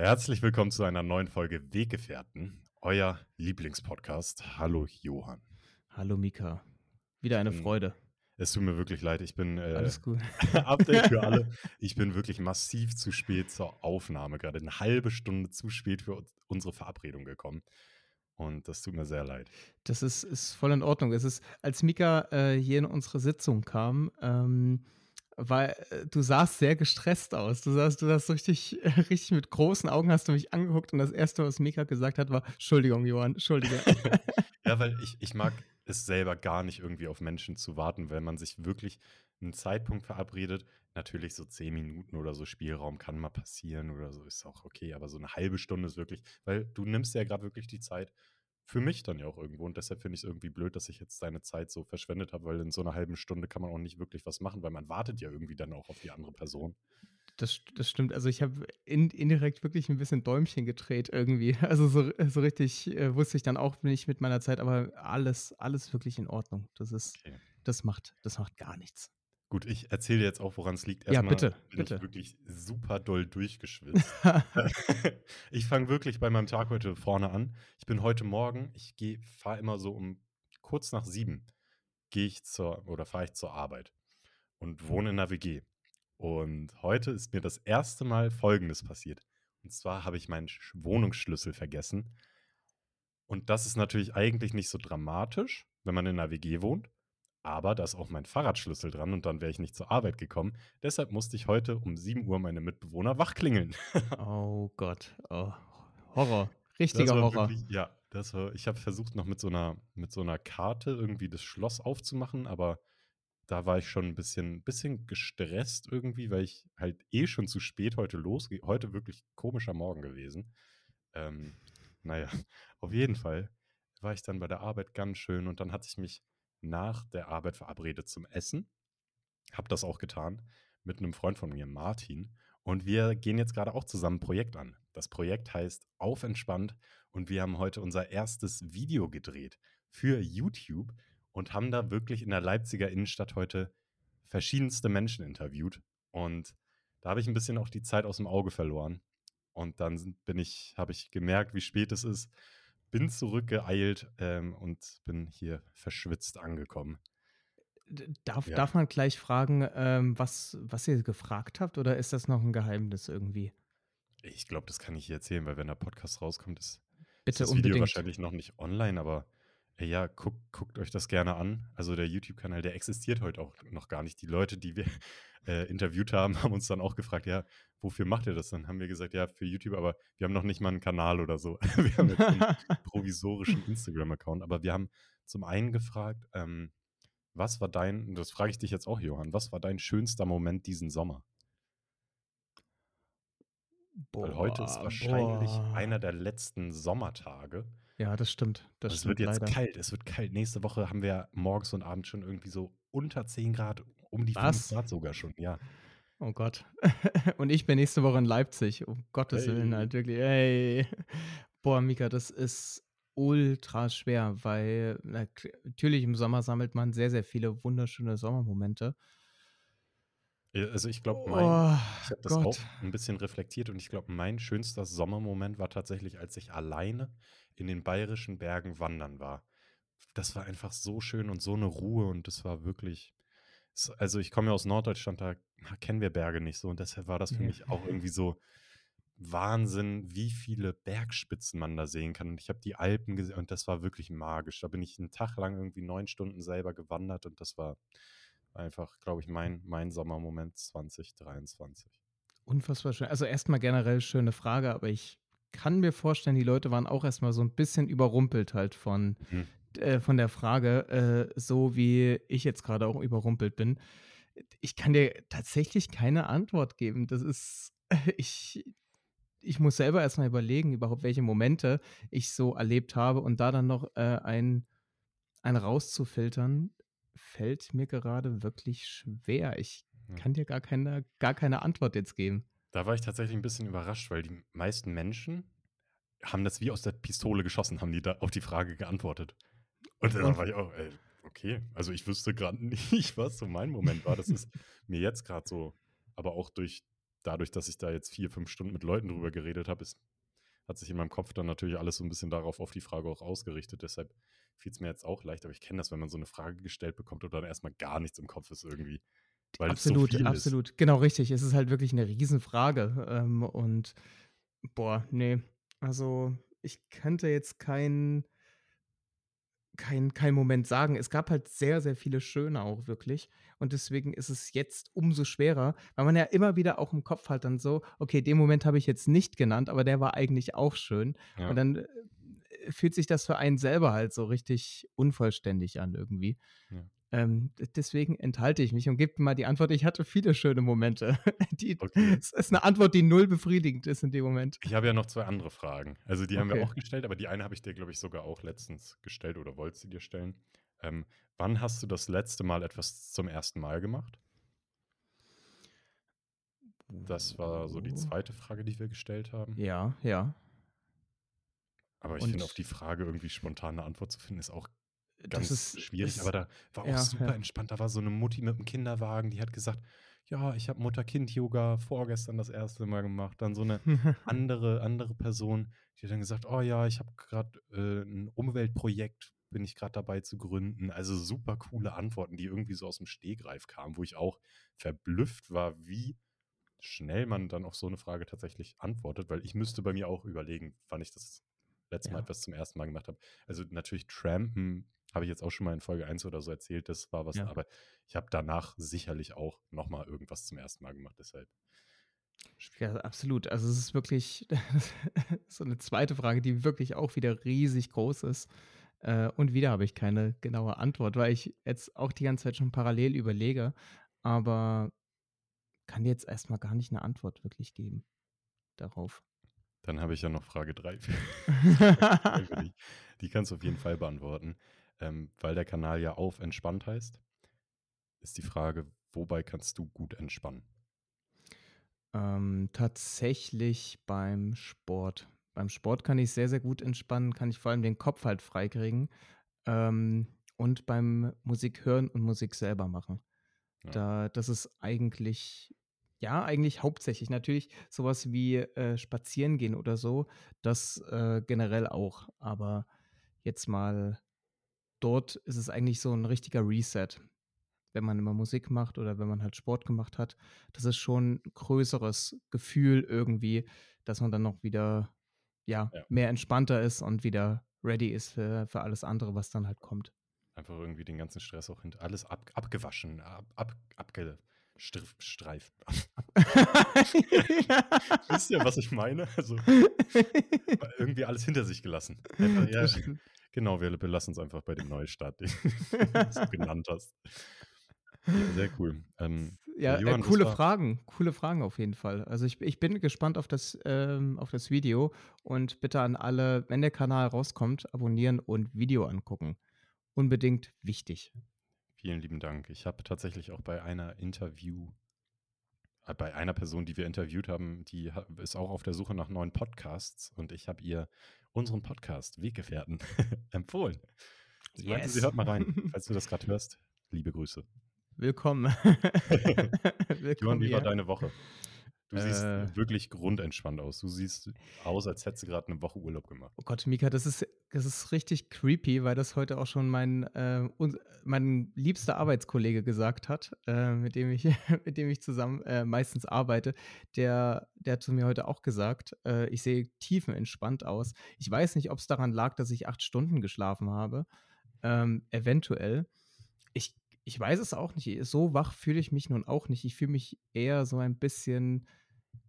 Herzlich willkommen zu einer neuen Folge Weggefährten, euer Lieblingspodcast. Hallo Johann. Hallo Mika. Wieder eine bin- Freude. Es tut mir wirklich leid, ich bin äh, Alles gut. Update für alle. Ich bin wirklich massiv zu spät zur Aufnahme, gerade eine halbe Stunde zu spät für uns- unsere Verabredung gekommen. Und das tut mir sehr leid. Das ist, ist voll in Ordnung. Es ist, als Mika äh, hier in unsere Sitzung kam, ähm, weil äh, du sahst sehr gestresst aus. Du sahst, du sahst richtig, richtig mit großen Augen hast du mich angeguckt und das erste, was Mika gesagt hat, war Entschuldigung, Johann, Entschuldige. Ja, weil ich, ich mag es selber gar nicht irgendwie auf Menschen zu warten, wenn man sich wirklich einen Zeitpunkt verabredet. Natürlich so zehn Minuten oder so Spielraum kann mal passieren oder so, ist auch okay, aber so eine halbe Stunde ist wirklich, weil du nimmst ja gerade wirklich die Zeit für mich dann ja auch irgendwo und deshalb finde ich es irgendwie blöd, dass ich jetzt deine Zeit so verschwendet habe, weil in so einer halben Stunde kann man auch nicht wirklich was machen, weil man wartet ja irgendwie dann auch auf die andere Person. Das, das stimmt. Also ich habe in, indirekt wirklich ein bisschen Däumchen gedreht irgendwie. Also so, so richtig äh, wusste ich dann auch nicht mit meiner Zeit, aber alles, alles wirklich in Ordnung. Das ist, Okay. das macht, das macht gar nichts. Gut, ich erzähle jetzt auch, woran es liegt. Ja, Erstmal bitte, bin bitte. ich wirklich super doll durchgeschwitzt. ich fange wirklich bei meinem Tag heute vorne an. Ich bin heute Morgen, ich fahre immer so um kurz nach sieben, gehe ich zur oder fahre ich zur Arbeit und wohne in einer WG. Und heute ist mir das erste Mal Folgendes passiert. Und zwar habe ich meinen Sch- Wohnungsschlüssel vergessen. Und das ist natürlich eigentlich nicht so dramatisch, wenn man in einer WG wohnt. Aber da ist auch mein Fahrradschlüssel dran und dann wäre ich nicht zur Arbeit gekommen. Deshalb musste ich heute um 7 Uhr meine Mitbewohner wachklingeln. Oh Gott. Oh, Horror. Richtiger Horror. Wirklich, ja, das war, ich habe versucht, noch mit so, einer, mit so einer Karte irgendwie das Schloss aufzumachen, aber da war ich schon ein bisschen, bisschen gestresst irgendwie, weil ich halt eh schon zu spät heute losgehe. Heute wirklich komischer Morgen gewesen. Ähm, naja, auf jeden Fall war ich dann bei der Arbeit ganz schön und dann hatte ich mich nach der Arbeit verabredet zum Essen. Hab das auch getan mit einem Freund von mir, Martin. Und wir gehen jetzt gerade auch zusammen ein Projekt an. Das Projekt heißt Auf entspannt und wir haben heute unser erstes Video gedreht für YouTube und haben da wirklich in der Leipziger Innenstadt heute verschiedenste Menschen interviewt. Und da habe ich ein bisschen auch die Zeit aus dem Auge verloren. Und dann bin ich, habe ich gemerkt, wie spät es ist, bin zurückgeeilt ähm, und bin hier verschwitzt angekommen. Darf, Ja. darf man gleich fragen, ähm, was, was ihr gefragt habt, oder ist das noch ein Geheimnis irgendwie? Ich glaube, das kann ich hier erzählen, weil wenn der Podcast rauskommt, ist, ist Bitte das Video unbedingt. wahrscheinlich noch nicht online, aber äh, ja, guckt, guckt euch das gerne an. Also der YouTube-Kanal, der existiert heute auch noch gar nicht. Die Leute, die wir äh, interviewt haben, haben uns dann auch gefragt, ja, wofür macht ihr das? Dann haben wir gesagt, ja, für YouTube, aber wir haben noch nicht mal einen Kanal oder so. Wir haben jetzt einen provisorischen Instagram-Account, aber wir haben zum einen gefragt, ähm, was war dein, das frage ich dich jetzt auch, Johann, was war dein schönster Moment diesen Sommer? Weil heute ist Boah, wahrscheinlich boah. einer der letzten Sommertage. Ja, das stimmt. Das es stimmt wird jetzt leider. kalt, es wird kalt. Nächste Woche haben wir morgens und abends schon irgendwie so unter 10 Grad, um die 5 Was? Grad sogar schon, ja. Oh Gott. Und ich bin nächste Woche in Leipzig. Um Gottes Hey. Willen halt wirklich. Ey. Boah, Mika, das ist ultra schwer, weil natürlich im Sommer sammelt man sehr, sehr viele wunderschöne Sommermomente. Also ich glaube, mein, Oh, ich habe das Gott. auch ein bisschen reflektiert und ich glaube, mein schönster Sommermoment war tatsächlich, als ich alleine in den bayerischen Bergen wandern war. Das war einfach so schön und so eine Ruhe und das war wirklich. Also ich komme ja aus Norddeutschland, da kennen wir Berge nicht so und deshalb war das für Ja. mich auch irgendwie so Wahnsinn, wie viele Bergspitzen man da sehen kann. Und ich habe die Alpen gesehen und das war wirklich magisch. Da bin ich einen Tag lang irgendwie neun Stunden selber gewandert und das war einfach, glaube ich, mein, mein Sommermoment 2023. Unfassbar schön. Also erstmal generell schöne Frage, aber ich kann mir vorstellen, die Leute waren auch erstmal so ein bisschen überrumpelt halt von, Hm. Äh, von der Frage, äh, so wie ich jetzt gerade auch überrumpelt bin. Ich kann dir tatsächlich keine Antwort geben. Das ist, ich, ich muss selber erstmal überlegen, überhaupt welche Momente ich so erlebt habe und da dann noch äh, ein, ein rauszufiltern, fällt mir gerade wirklich schwer. Ich Ja. kann dir gar keine, gar keine Antwort jetzt geben. Da war ich tatsächlich ein bisschen überrascht, weil die meisten Menschen haben das wie aus der Pistole geschossen, haben die da auf die Frage geantwortet. Und dann war ich auch, ey, okay, also ich wüsste gerade nicht, was so mein Moment war. Das ist mir jetzt gerade so, aber auch durch dadurch, dass ich da jetzt vier, fünf Stunden mit Leuten drüber geredet habe, hat sich in meinem Kopf dann natürlich alles so ein bisschen darauf auf die Frage auch ausgerichtet. Deshalb fiel es mir jetzt auch leicht, aber ich kenne das, wenn man so eine Frage gestellt bekommt und dann erstmal gar nichts im Kopf ist irgendwie. Weil absolut, so absolut. Ist. Genau, richtig. Es ist halt wirklich eine Riesenfrage. Ähm, und boah, nee. Also ich könnte jetzt keinen kein, kein Moment sagen. Es gab halt sehr, sehr viele schöne auch wirklich. Und deswegen ist es jetzt umso schwerer, weil man ja immer wieder auch im Kopf hat dann so, okay, den Moment habe ich jetzt nicht genannt, aber der war eigentlich auch schön. Ja. Und dann äh, fühlt sich das für einen selber halt so richtig unvollständig an irgendwie. Ja. Ähm, deswegen enthalte ich mich und gebe mal die Antwort. Ich hatte viele schöne Momente. Die, okay. Es ist eine Antwort, die null befriedigend ist in dem Moment. Ich habe ja noch zwei andere Fragen. Also die okay. haben wir auch gestellt, aber die eine habe ich dir, glaube ich, sogar auch letztens gestellt oder wolltest sie dir stellen. Ähm, wann hast du das letzte Mal etwas zum ersten Mal gemacht? Das war so die zweite Frage, die wir gestellt haben. Ja, ja. Aber ich finde, auf die Frage irgendwie spontane Antwort zu finden, ist auch ganz ist, schwierig, ist, aber da war auch ja, super ja. entspannt. Da war so eine Mutti mit einem Kinderwagen, die hat gesagt, ja, ich habe Mutter-Kind-Yoga vorgestern das erste Mal gemacht. Dann so eine andere, andere Person, die hat dann gesagt, oh ja, ich habe gerade äh, ein Umweltprojekt, bin ich gerade dabei zu gründen. Also super coole Antworten, die irgendwie so aus dem Stehgreif kamen, wo ich auch verblüfft war, wie schnell man dann auf so eine Frage tatsächlich antwortet, weil ich müsste bei mir auch überlegen, wann ich das letzte Mal etwas zum ersten Mal gemacht habe. Also natürlich Trampen habe ich jetzt auch schon mal in Folge 1 oder so erzählt, das war was, ja. aber ich habe danach sicherlich auch nochmal irgendwas zum ersten Mal gemacht, deshalb. Ja, absolut. Also es ist wirklich so eine zweite Frage, die wirklich auch wieder riesig groß ist. Äh, und wieder habe ich keine genaue Antwort, weil ich jetzt auch die ganze Zeit schon parallel überlege, aber kann jetzt erstmal gar nicht eine Antwort wirklich geben darauf. Dann habe ich ja noch Frage 3. die, die kannst du auf jeden Fall beantworten ähm, weil der Kanal ja auf entspannt heißt, ist die Frage, wobei kannst du gut entspannen? Ähm, tatsächlich beim Sport. Beim Sport kann ich sehr, sehr gut entspannen, kann ich vor allem den Kopf halt freikriegen. Ähm, und beim Musik hören und Musik selber machen. Ja. Da, das ist eigentlich, ja, eigentlich hauptsächlich. Natürlich sowas wie äh, spazieren gehen oder so, das äh, generell auch. Aber jetzt mal dort ist es eigentlich so ein richtiger Reset, wenn man immer Musik macht oder wenn man halt Sport gemacht hat. Das ist schon ein größeres Gefühl irgendwie, dass man dann noch wieder ja, ja. mehr entspannter ist und wieder ready ist für, für alles andere, was dann halt kommt. Einfach irgendwie den ganzen Stress auch hinter alles ab, abgewaschen, ab, ab, abgestreift. Wisst ihr, was ich meine? Also irgendwie alles hinter sich gelassen. Einfach, ja, Genau, wir belassen es einfach bei dem Neustart, den du genannt hast. Ja, sehr cool. Ähm, ja, äh, Johann, coole Fragen, coole Fragen auf jeden Fall. Also ich, ich bin gespannt auf das, ähm, auf das Video und bitte an alle, wenn der Kanal rauskommt, abonnieren und Video angucken. Unbedingt wichtig. Vielen lieben Dank. Ich habe tatsächlich auch bei einer Interview, äh, bei einer Person, die wir interviewt haben, die ist auch auf der Suche nach neuen Podcasts und ich habe ihr unseren Podcast Weggefährten empfohlen. Sie yes. meinte, sie hört mal rein. Falls du das gerade hörst, liebe Grüße. Willkommen. Willkommen Johann, wie war deine Woche? Du äh, siehst wirklich grundentspannt aus. Du siehst aus, als hättest du gerade eine Woche Urlaub gemacht. Oh Gott, Mika, das ist, das ist richtig creepy, weil das heute auch schon mein, äh, mein liebster Arbeitskollege gesagt hat, äh, mit, dem ich, mit dem ich zusammen äh, meistens arbeite. Der, der hat zu mir heute auch gesagt, äh, ich sehe tiefenentspannt aus. Ich weiß nicht, ob es daran lag, dass ich acht Stunden geschlafen habe. Ähm, eventuell. Ich ich weiß es auch nicht. So wach fühle ich mich nun auch nicht. Ich fühle mich eher so ein bisschen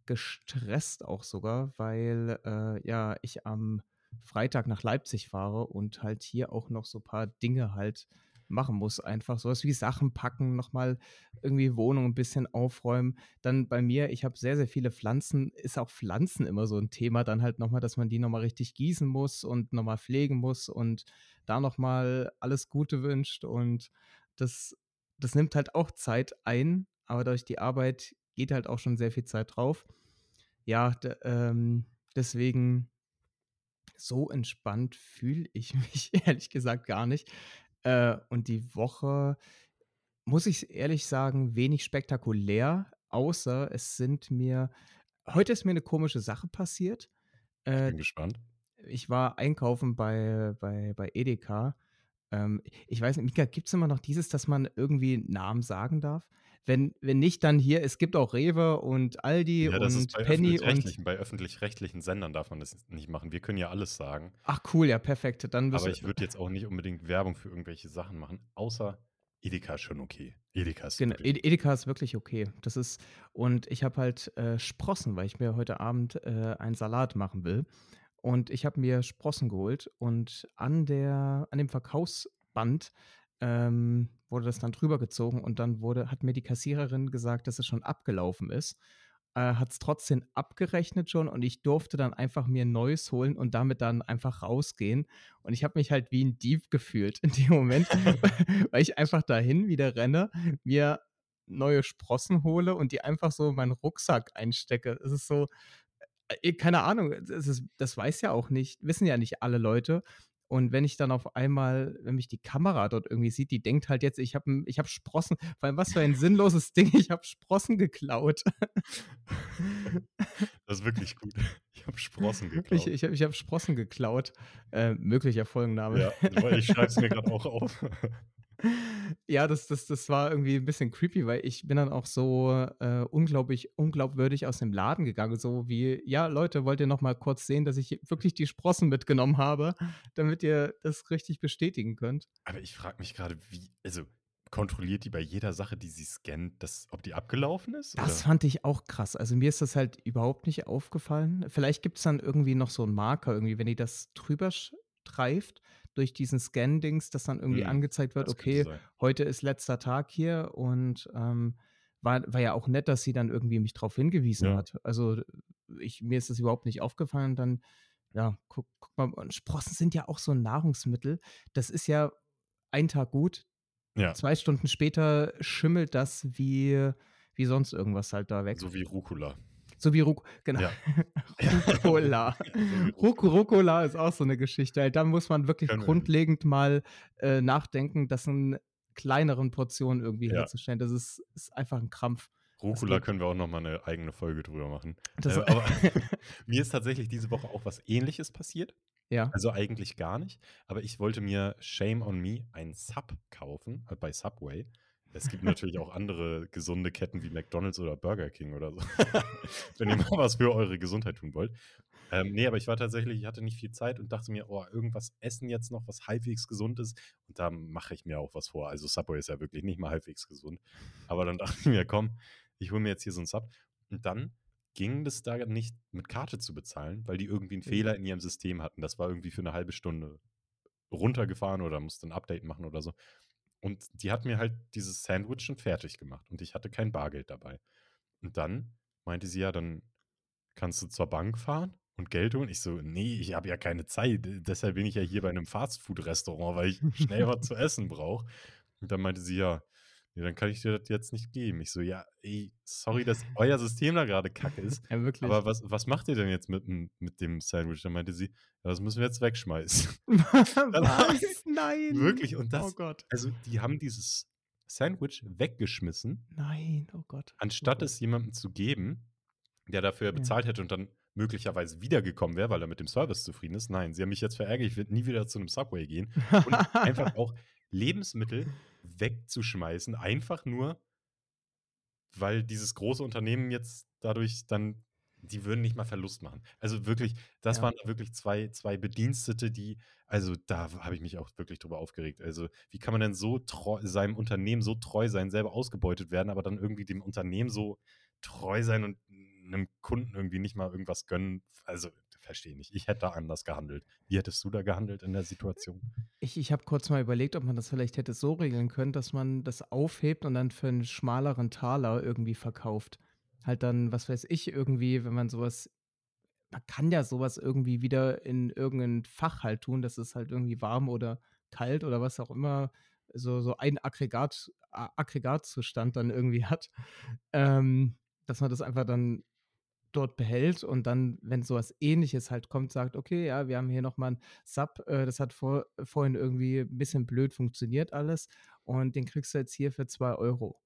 gestresst auch sogar, weil äh, ja ich am Freitag nach Leipzig fahre und halt hier auch noch so ein paar Dinge halt machen muss. Einfach sowas wie Sachen packen, nochmal irgendwie Wohnung ein bisschen aufräumen. Dann bei mir, ich habe sehr, sehr viele Pflanzen, ist auch Pflanzen immer so ein Thema. Dann halt nochmal, dass man die nochmal richtig gießen muss und nochmal pflegen muss und da nochmal alles Gute wünscht und das, das nimmt halt auch Zeit ein, aber durch die Arbeit geht halt auch schon sehr viel Zeit drauf. Ja, ähm, deswegen so entspannt fühle ich mich ehrlich gesagt gar nicht. Äh, und die Woche, muss ich ehrlich sagen, wenig spektakulär. außer es sind mir heute ist mir 'ne komische Sache passiert. Ich Äh, bin gespannt. ich war einkaufen bei bei bei Edeka. Ähm, ich weiß nicht, Mika, gibt's immer noch dieses, dass man irgendwie Namen sagen darf? Wenn wenn nicht, dann hier, es gibt auch Rewe und Aldi Ja, und bei Penny und öffentlich-rechtlichen bei öffentlich-rechtlichen Sendern darf man das nicht machen. Wir können ja alles sagen. Ach cool, ja perfekt. Dann Aber ich würde jetzt auch nicht unbedingt Werbung für irgendwelche Sachen machen, außer Edeka ist schon okay. Edeka ist Genau, wirklich Ed Edeka ist wirklich okay. Das ist und ich habe halt, äh, Sprossen, weil ich mir heute Abend, äh, einen Salat machen will. Und ich habe mir Sprossen geholt und an der an dem Verkaufsband, ähm, wurde das dann drüber gezogen und dann wurde hat mir die Kassiererin gesagt, dass es schon abgelaufen ist. Äh, hat's trotzdem abgerechnet schon und ich durfte dann einfach mir 'n neues holen und damit dann einfach rausgehen. Und ich habe mich halt wie 'n Dieb gefühlt in dem Moment, weil ich einfach dahin wieder renne, mir neue Sprossen hole und die einfach so in meinen Rucksack einstecke. Es ist so, äh, keine Ahnung, es ist das weiß ja auch nicht wissen ja nicht alle Leute. Und wenn ich dann auf einmal wenn mich die Kamera dort irgendwie sieht, die denkt halt jetzt, ich habe ich habe Sprossen vor allem was für ein sinnloses Ding, ich habe Sprossen geklaut. Das ist wirklich gut. Ich habe Sprossen geklaut. ich habe ich habe Sprossen geklaut. Äh, möglicher Folgenname. Ja, ich schreibe es mir grad auch auf. Ja, das das das war irgendwie 'n bisschen creepy, weil ich bin dann auch so, äh, unglaublich unglaubwürdig aus dem Laden gegangen, so wie: „Ja, Leute, wollt ihr noch mal kurz sehen, dass ich wirklich die Sprossen mitgenommen habe, damit ihr das richtig bestätigen könnt?“ Aber ich frage mich grade, wie also, kontrolliert die bei jeder Sache, die sie scannt, dass ob die abgelaufen ist, Das oder? fand ich auch krass. Also, mir ist das halt überhaupt nicht aufgefallen. Vielleicht gibt's dann irgendwie noch so 'n Marker irgendwie, wenn die das drüber streift durch diesen Scan-Dings, dass dann irgendwie Mhm, angezeigt wird: das „Okay, heute ist letzter Tag hier“ und, ähm, war war ja auch nett, dass sie dann irgendwie mich drauf hingewiesen Ja. hat. Also, ich mir ist das überhaupt nicht aufgefallen. Dann, ja, guck guck mal und Sprossen sind ja auch so 'n Nahrungsmittel. Das ist ja einen Tag gut, Ja. 2 Stunden später schimmelt das wie wie sonst irgendwas halt da weg. So wie Rucola. So wie Ruc genau. Ja. Rucola. Ruc Rucola. Ist auch so 'ne Geschichte. Ey, da muss man wirklich Können wir grundlegend mal, äh, nachdenken, das in kleineren Portionen irgendwie Ja. herzustellen. Das ist ist einfach 'n Krampf. Rucola können wir auch noch mal 'ne eigene Folge drüber machen. Äh, aber mir ist tatsächlich diese Woche auch was Ähnliches passiert. Ja. Also, eigentlich gar nicht, aber ich wollte mir, shame on me, einen Sub kaufen, äh, bei Subway. Es gibt natürlich auch andere gesunde Ketten wie McDonald's oder Burger King oder so, wenn ihr mal was für eure Gesundheit tun wollt. Ähm, ne, aber ich war tatsächlich ich hatte nicht viel Zeit und dachte mir: „Oh, irgendwas essen jetzt noch, was halbwegs gesund ist.“ Und da mache ich mir auch was vor. Also, Subway ist ja wirklich nicht mal halbwegs gesund. Aber dann dachte ich mir: „Komm, ich hole mir jetzt hier so 'n Sub.“ Und dann ging das da nicht mit Karte zu bezahlen, weil die irgendwie 'n Mhm. Fehler in ihrem System hatten. Das war irgendwie für 'ne halbe Stunde runtergefahren oder musste 'n Update machen oder so. Und die hat mir halt dieses Sandwich schon fertig gemacht und ich hatte kein Bargeld dabei. Und dann meinte sie: „Ja, dann kannst du zur Bank fahren und Geld holen.“ Ich so: „Ne, ich habe ja keine Zeit. D deshalb bin ich ja hier bei 'nem Fastfood-Restaurant, weil ich schnell was zu essen brauche.“ Und dann meinte sie: „Ja, ne, dann kann ich dir das jetzt nicht geben.“ Ich so: „Ja, ey, sorry, dass euer System da grade Kacke ist, Ja, wirklich. aber was was macht ihr denn jetzt mit mit dem Sandwich?“ Dann meinte sie: „Ja, das müssen wir jetzt wegschmeißen.“ Dann habe ich Was? Nein. wirklich und Oh das Gott. also, die haben dieses Sandwich weggeschmissen Nein, oh Gott. Oh anstatt Gott. es jemandem zu geben, der dafür Ja. bezahlt hätte und dann möglicherweise wiedergekommen wäre, weil er mit dem Service zufrieden ist. Nein, sie haben mich jetzt verärgert, ich werde nie wieder zu 'nem Subway gehen. Und einfach auch Lebensmittel wegzuschmeißen, einfach nur weil dieses große Unternehmen jetzt dadurch dann die würden nicht mal Verlust machen. Also, wirklich, das Ja. waren wirklich zwei zwei Bedienstete, die also, da habe ich mich auch wirklich drüber aufgeregt. Also, wie kann man denn so treu seinem Unternehmen so treu sein, selber ausgebeutet werden, aber dann irgendwie dem Unternehmen so treu sein und 'nem Kunden irgendwie nicht mal irgendwas gönnen? Also, verstehe nicht. Ich hätte da anders gehandelt. Wie hättest du da gehandelt in der Situation? Ich ich habe kurz mal überlegt, ob man das vielleicht hätte so regeln können, dass man das aufhebt und dann für 'n schmaleren Taler irgendwie verkauft. Halt dann, was weiß ich, irgendwie, wenn man so was man kann ja so was irgendwie wieder in irgend 'nen Fach halt tun, dass es halt irgendwie warm oder kalt oder was auch immer so so ein Aggregat Aggregatzustand dann irgendwie hat. Ähm, dass man das einfach dann dort behält und dann, wenn so was Ähnliches halt kommt, sagt: „Okay, ja, wir haben hier noch mal 'n Sub, äh, das hat vor vorhin irgendwie 'n bisschen blöd funktioniert alles und den kriegst du jetzt hier für 2 €.“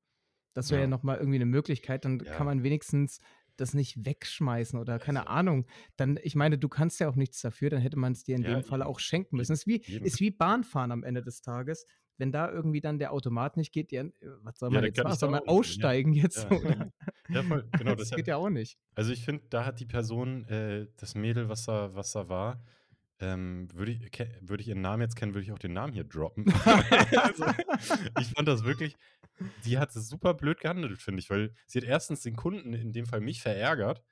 Das wäre ja Ja. noch mal irgendwie 'ne Möglichkeit, dann kann Ja. man wenigstens das nicht wegschmeißen oder keine Also Ahnung. Dann ich meine, du kannst ja auch nichts dafür, dann hätte man's dir in Ja, dem Falle eben. auch schenken müssen. Ist wie Eben. ist wie Bahnfahren am Ende des Tages. Wenn da irgendwie dann der Automat nicht geht, ja, äh, was soll Ja, man dann jetzt kann machen? Soll man. Ja. aussteigen jetzt, Ja, oder? Ja, voll, genau, Das deshalb geht ja auch nicht. Also, ich finde, da hat die Person, äh das Mädel, was da was da war, ähm, würde ich ke würde ich ihren Namen jetzt kennen, würde ich auch den Namen hier droppen. Also, ich fand das wirklich die hat super blöd gehandelt, finde ich, weil sie hat erstens den Kunden, in dem Fall mich, verärgert,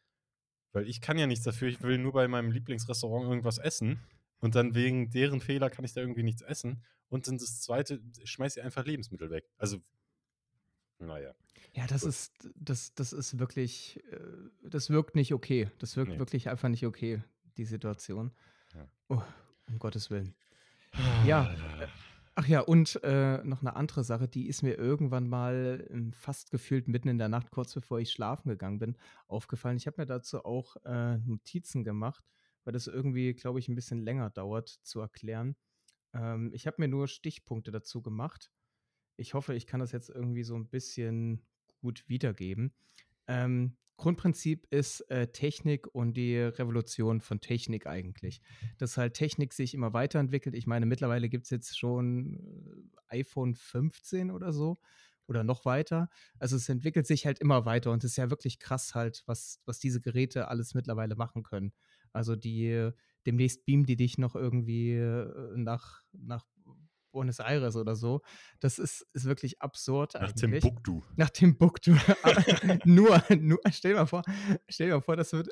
weil ich kann ja nichts dafür. Ich will nur bei meinem Lieblingsrestaurant irgendwas essen und dann wegen deren Fehler kann ich da irgendwie nichts essen. Und dann das Zweite, schmeißt sie einfach Lebensmittel weg. Also na ja. Das Gut. ist das das ist wirklich äh, das wirkt nicht okay. Das wirkt Ne. wirklich einfach nicht okay, die Situation. Ja. Oh, um Gottes Willen. Ja, äh, ach ja, und, äh, noch 'ne andere Sache, die ist mir irgendwann mal, ähm, fast gefühlt mitten in der Nacht, kurz bevor ich schlafen gegangen bin, aufgefallen. Ich habe mir dazu auch, äh, Notizen gemacht, weil das irgendwie, glaube ich, 'n bisschen länger dauert zu erklären. Ähm, ich habe mir nur Stichpunkte dazu gemacht. Ich hoffe, ich kann das jetzt irgendwie so 'n bisschen gut wiedergeben. Ähm, Grundprinzip ist, äh, Technik und die Revolution von Technik eigentlich. Dass halt Technik sich immer weiterentwickelt. Ich meine, mittlerweile gibt's jetzt schon, äh, iPhone 15 oder so oder noch weiter. Also, es entwickelt sich halt immer weiter und es ist ja wirklich krass halt, was was diese Geräte alles mittlerweile machen können. Also, die demnächst beamen die dich noch irgendwie, äh, nach nach Buenos Aires oder so. Das ist ist wirklich absurd Nach eigentlich. Timbuktu. Nach Timbuktu. Nur nur stell dir mal vor stell dir mal vor, das wird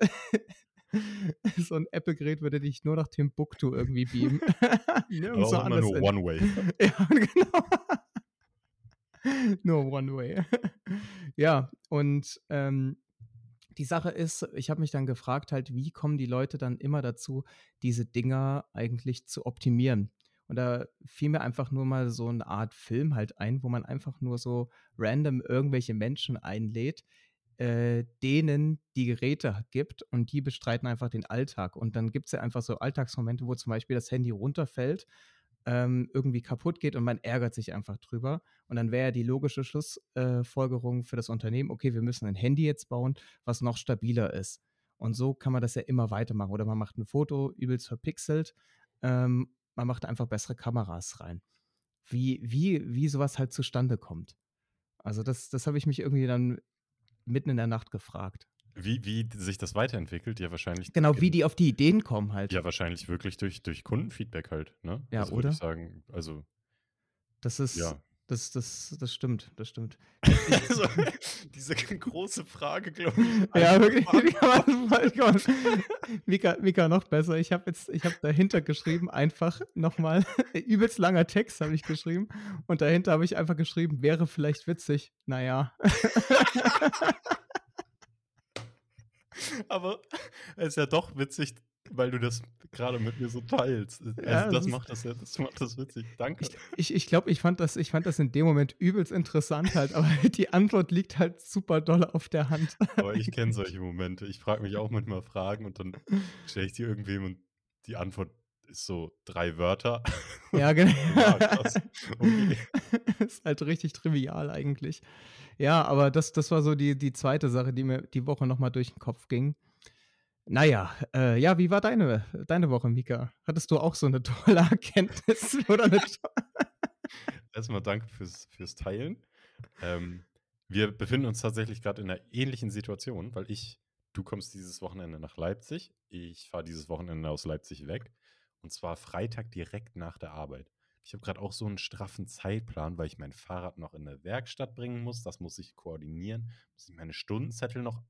so 'n Apple-Gerät würde dich nur nach Timbuktu irgendwie beamen. Nirgendwo immer anders nur hin. One Way. Ja, genau. Nur One Way. Ja, und, ähm, die Sache ist, ich habe mich dann gefragt halt, wie kommen die Leute dann immer dazu, diese Dinger eigentlich zu optimieren? Und da fiel mir einfach nur mal so 'ne Art Film halt ein, wo man einfach nur so random irgendwelche Menschen einlädt, äh, denen die Geräte gibt und die bestreiten einfach den Alltag. Und dann gibt's ja einfach so Alltagsmomente, wo zum Beispiel das Handy runterfällt, ähm, irgendwie kaputt geht und man ärgert sich einfach drüber. Und dann wäre ja die logische Schluss äh, für das Unternehmen: „Okay, wir müssen ein Handy jetzt bauen, was noch stabiler ist.“ Und so kann man das ja immer weitermachen. Oder man macht 'n Foto übelst verpixelt, ähm, man macht einfach bessere Kameras rein. Wie wie wie so was halt zustande kommt. Also, das das habe ich mich irgendwie dann mitten in der Nacht gefragt. Wie wie sich das weiterentwickelt? Ja, wahrscheinlich Genau, wie die auf die Ideen kommen halt. Ja, wahrscheinlich wirklich durch durch Kundenfeedback halt, ne? Ja, Das würde ich oder? sagen. Also Das ist Ja. Das das das stimmt, das stimmt. Also, diese große Frage, glaube ich, Ja, wirklich, Mika Mika, noch besser. Ich habe jetzt ich habe dahinter geschrieben einfach noch mal übelst langer Text habe ich geschrieben und dahinter habe ich einfach geschrieben: „Wäre vielleicht witzig. Na ja.“ Aber es ist ja doch witzig, weil du das grade mit mir so teilst. Äh, Ja, also, das das macht das das macht das witzig. Danke. Ich ich ich glaube, ich fand das ich fand das in dem Moment übelst interessant halt, aber die Antwort liegt halt super doll auf der Hand. Aber ich kenne solche Momente. Ich frage mich auch manchmal Fragen und dann stelle ich die irgendwem und die Antwort ist so 3 Wörter. Ja, gen Ja. Okay. Ist halt richtig trivial eigentlich. Ja, aber das das war so die die 2. Sache, die mir die Woche noch mal durch 'n Kopf ging. Na ja, äh, ja, wie war deine deine Woche, Mika? Hattest du auch so 'ne tolle Erkenntnis oder 'ne to Erst mal danke fürs fürs Teilen. Ähm, wir befinden uns tatsächlich grad in 'ner ähnlichen Situation, weil ich du kommst dieses Wochenende nach Leipzig. Ich fahre dieses Wochenende aus Leipzig weg und zwar Freitag direkt nach der Arbeit. Ich habe grad auch so 'n straffen Zeitplan, weil ich mein Fahrrad noch in 'ne Werkstatt bringen muss. Das muss ich koordinieren. Muss ich meine Stundenzettel noch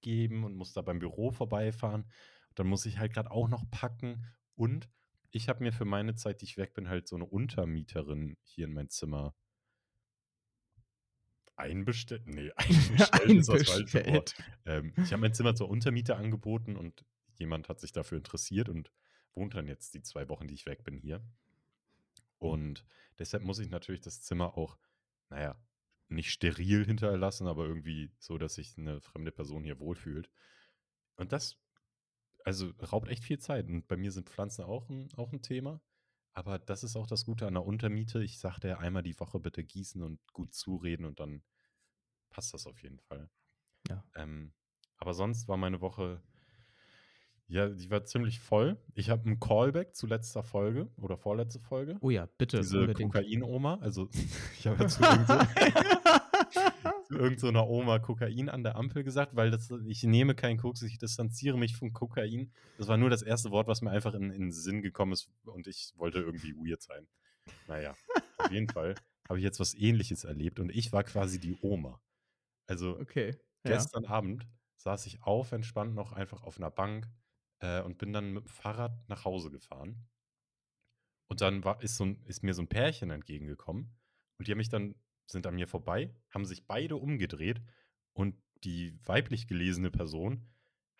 abgeben und muss da beim Büro vorbeifahren. Dann muss ich halt grad auch noch packen und ich habe mir für meine Zeit, die ich weg bin, halt so 'ne Untermieterin hier in mein Zimmer einbestell ne, eingestellt ist das falsche Wort. Einbestellt. Ähm, ich habe mein Zimmer zur Untermiete angeboten und jemand hat sich dafür interessiert und wohnt dann jetzt die 2 Wochen, die ich weg bin, hier. Und deshalb muss ich natürlich das Zimmer auch, na ja, nicht steril hinterlassen, aber irgendwie so, dass sich 'ne fremde Person hier wohlfühlt. Und das also, raubt echt viel Zeit. Und bei mir sind Pflanzen auch 'n auch 'n Thema. Aber das ist auch das Gute an 'ner Untermiete. Ich sage der einmal die Woche bitte gießen und gut zureden und dann passt das auf jeden Fall. Ja. Ähm, aber sonst war meine Woche, ja, die war ziemlich voll. Ich habe einen Callback zu letzter Folge oder vorletzte Folge. Oh ja, bitte. Diese. Kokain-Oma, also ich habe ja zu irgend so, Oma Kokain an der Ampel gesagt, weil das, ich nehme keinen Koks, ich distanziere mich von Kokain. Das war nur das erste Wort, was mir einfach in, in den Sinn gekommen ist und ich wollte irgendwie weird sein. Naja, auf jeden Fall habe ich jetzt was ähnliches erlebt und ich war quasi die Oma. Also Okay. Ja. gestern Abend saß ich auf, entspannt noch einfach auf einer Bank äh, und bin dann mit dem Fahrrad nach Hause gefahren. Und dann war, ist, so ein, ist mir so ein Pärchen entgegengekommen und die haben mich dann, sind an mir vorbei, haben sich beide umgedreht und die weiblich gelesene Person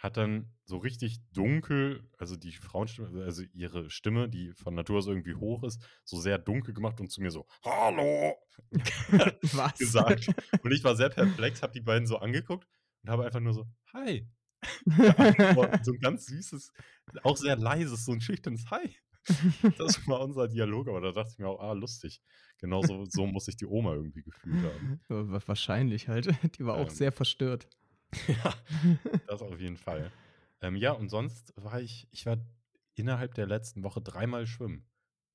hat dann so richtig dunkel, also die Frauenstimme, also ihre Stimme, die von Natur aus irgendwie hoch ist, so sehr dunkel gemacht und zu mir so, Hallo, gesagt. Und ich war sehr perplex, habe die beiden so angeguckt und habe einfach nur so, Hi. so ein ganz süßes, auch sehr leises, so ein schüchternes Hi. Das war unser Dialog, aber da dachte ich mir auch, ah, lustig. Genauso so muss sich die Oma irgendwie gefühlt haben. Wa- Wahrscheinlich halt. Die war auch Ähm. sehr verstört. ja, das auf jeden Fall. Ähm, ja, und sonst war ich, ich war innerhalb der letzten Woche dreimal schwimmen.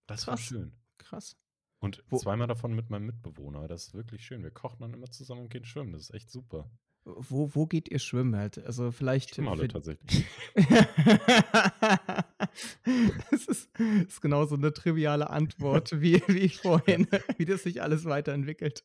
Das war Krass. schön. Krass. Und Wo- zweimal davon mit meinem Mitbewohner. Das ist wirklich schön. Wir kochen dann immer zusammen und gehen schwimmen. Das ist echt super. Wo, wo geht ihr schwimmen halt? Also vielleicht. Schwimmen alle tatsächlich. das ist, ist genauso eine triviale Antwort wie, wie vorhin, wie das sich alles weiterentwickelt.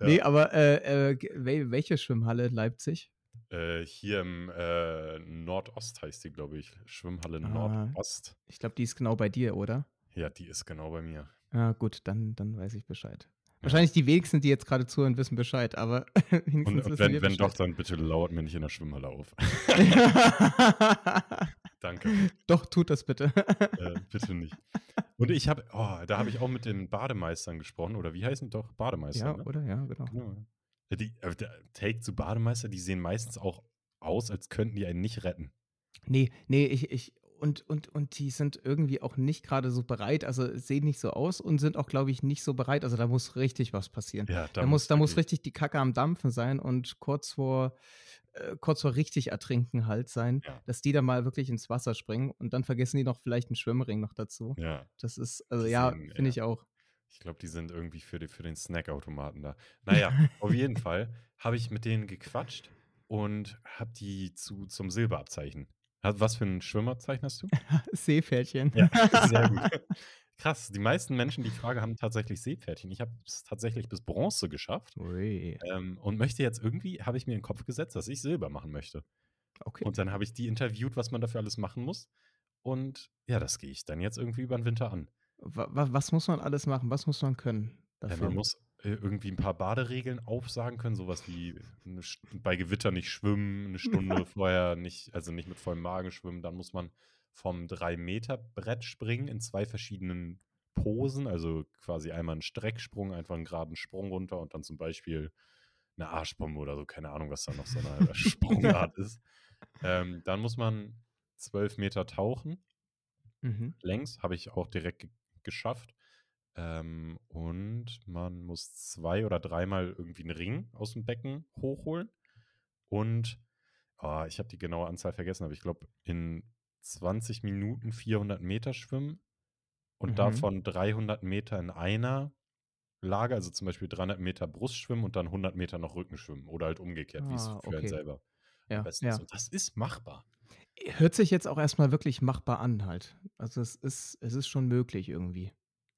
Nee, aber äh, äh, welche Schwimmhalle in Leipzig? Äh, hier im äh, Nordost heißt die, glaube ich. Schwimmhalle Ah. Nordost. Ich glaube, die ist genau bei dir, oder? Ja, die ist genau bei mir. Ja, gut, dann, dann weiß ich Bescheid. Wahrscheinlich die wenigsten, die jetzt gerade zuhören, wissen Bescheid, aber wenigstens Und, wissen und wenn, wenn doch, dann bitte lauert mir nicht in der Schwimmhalle auf. Danke. doch, tut das bitte. äh, bitte nicht. Und ich habe, oh, da habe ich auch mit den Bademeistern gesprochen, oder wie heißen die doch? Bademeister, ja, ne? oder? Ja, genau. Äh, Die, äh, der Take zu Bademeister, die sehen meistens auch aus, als könnten die einen nicht retten. Nee, nee, ich, ich, und, und, und die sind irgendwie auch nicht gerade so bereit, also sehen nicht so aus und sind auch, glaube ich, nicht so bereit. Also da muss richtig was passieren. Ja, Da, muss, da muss richtig die Kacke am Dampfen sein und kurz vor, äh, kurz vor richtig ertrinken halt sein, Ja. dass die da mal wirklich ins Wasser springen und dann vergessen die noch vielleicht einen Schwimmring noch dazu. Ja, Das ist, also Die ja, finde ja. ich auch. ich glaube, die sind irgendwie für, die, für den Snackautomaten da. Naja, auf jeden Fall habe ich mit denen gequatscht und habe die zu, zum Silberabzeichen. Was für ein Schwimmerzeichen hast du? Seepferdchen. Ja, sehr gut. Krass, die meisten Menschen, die ich frage, haben tatsächlich Seepferdchen. Ich habe es tatsächlich bis Bronze geschafft ähm, und möchte jetzt irgendwie, habe ich mir in den Kopf gesetzt, dass ich Silber machen möchte. okay. Und dann habe ich die interviewt, was man dafür alles machen muss. Und ja, das gehe ich dann jetzt irgendwie über den Winter an. Wa wa was muss man alles machen? Was muss man können Ja, dafür? man muss irgendwie ein paar Baderegeln aufsagen können, sowas wie St- bei Gewitter nicht schwimmen, eine Stunde vorher nicht, also nicht mit vollem Magen schwimmen. Dann muss man vom 3-Meter-Brett springen in zwei verschiedenen Posen, also quasi einmal einen Strecksprung, einfach einen geraden Sprung runter und dann zum Beispiel eine Arschbombe oder so, keine Ahnung, was da noch so eine Sprungart ist. Ähm, dann muss man 12 Meter tauchen Mhm. längs, habe ich auch direkt ge geschafft. Ähm, und man muss zwei oder dreimal irgendwie einen Ring aus dem Becken hochholen. Und oh, ich habe die genaue Anzahl vergessen, aber ich glaube, in 20 Minuten 400 Meter schwimmen und Mhm. davon 300 Meter in einer Lage, also zum Beispiel 300 Meter Brustschwimmen und dann 100 Meter noch Rückenschwimmen oder halt umgekehrt, wie es Ah, für einen okay. selber Ja, am besten ja. ist. Und das ist machbar. Hört sich jetzt auch erstmal wirklich machbar an halt. Also es ist, es ist schon möglich irgendwie.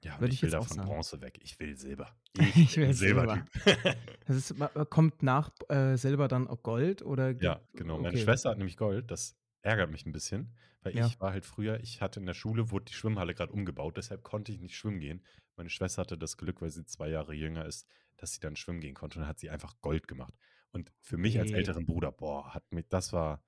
Ja, Würde ich, ich will jetzt da auch von sagen. Bronze weg. Ich will Silber. Ich will bin Silbertyp. Das ist, ma- kommt nach äh, Silber dann auch Gold oder? ja, genau. Meine okay. Schwester hat nämlich Gold. Das ärgert mich ein bisschen, weil Ja. ich war halt früher, ich hatte in der Schule, wurde die Schwimmhalle gerade umgebaut, deshalb konnte ich nicht schwimmen gehen. Meine Schwester hatte das Glück, weil sie zwei Jahre jünger ist, dass sie dann schwimmen gehen konnte und dann hat sie einfach Gold gemacht. Und für mich als Nee. älteren Bruder, boah, hat mich, das war,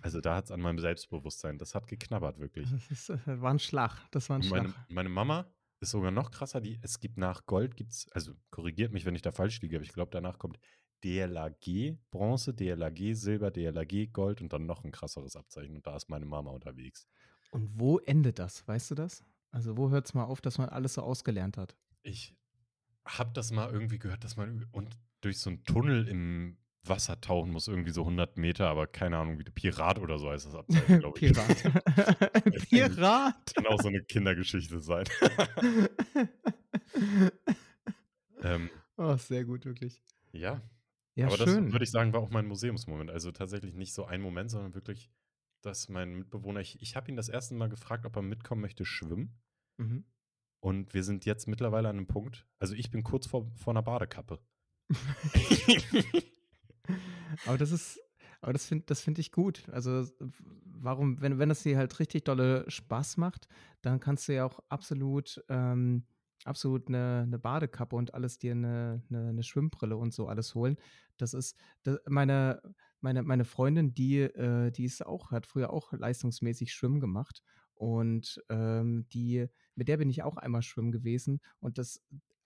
also da hat es an meinem Selbstbewusstsein, das hat geknabbert wirklich. Das ist, äh, war ein Schlag. Das war ein meine, Schlag. meine Mama ist sogar noch krasser. Die, es gibt nach Gold, gibt's, also korrigiert mich, wenn ich da falsch liege, aber ich glaube, danach kommt DLAG Bronze, DLAG Silber, DLAG Gold und dann noch ein krasseres Abzeichen. Und da ist meine Mama unterwegs. Und wo endet das? Weißt du das? Also wo hört es mal auf, dass man alles so ausgelernt hat? Ich habe das mal irgendwie gehört, dass man, und durch so einen Tunnel im Wasser tauchen muss, irgendwie so 100 Meter, aber keine Ahnung, wie der Pirat oder so heißt das Abzeichen, glaube ich. Pirat. Pirat. Kann auch so eine Kindergeschichte sein. ähm, oh, sehr gut, wirklich. ja, Ja, aber das schön. würde ich sagen, war auch mein Museumsmoment. Also tatsächlich nicht so ein Moment, sondern wirklich, dass mein Mitbewohner, ich, ich habe ihn das erste Mal gefragt, ob er mitkommen möchte schwimmen. Mhm. Und wir sind jetzt mittlerweile an einem Punkt, also ich bin kurz vor, vor einer Badekappe. Aber das ist, aber das finde das find ich gut. Also warum, wenn, wenn das dir halt richtig dolle Spaß macht, dann kannst du ja auch absolut, ähm, absolut eine, eine Badekappe und alles dir eine, eine, eine Schwimmbrille und so alles holen. Das ist, das, meine, meine, meine Freundin, die, äh, die ist auch, hat früher auch leistungsmäßig Schwimmen gemacht. Und ähm, die, mit der bin ich auch einmal schwimmen gewesen und das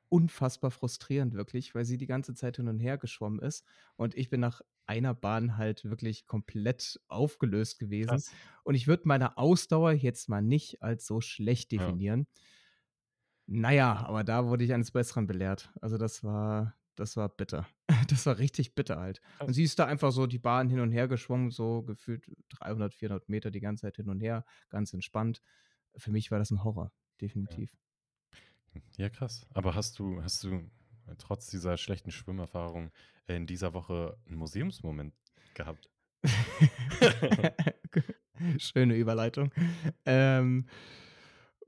unfassbar frustrierend wirklich, weil sie die ganze Zeit hin und her geschwommen ist und ich bin nach einer Bahn halt wirklich komplett aufgelöst gewesen. Krass. Und ich würde meine Ausdauer jetzt mal nicht als so schlecht Ja. definieren. Naja, aber da wurde ich eines Besseren belehrt. Also das war, das war bitter. Das war richtig bitter halt. Und sie ist da einfach so die Bahn hin und her geschwommen, so gefühlt 300, 400 Meter die ganze Zeit hin und her, ganz entspannt. Für mich war das ein Horror, definitiv. Ja, krass. Aber hast du, hast du trotz dieser schlechten Schwimmerfahrung in dieser Woche einen Museumsmoment gehabt? Schöne Überleitung. Ähm,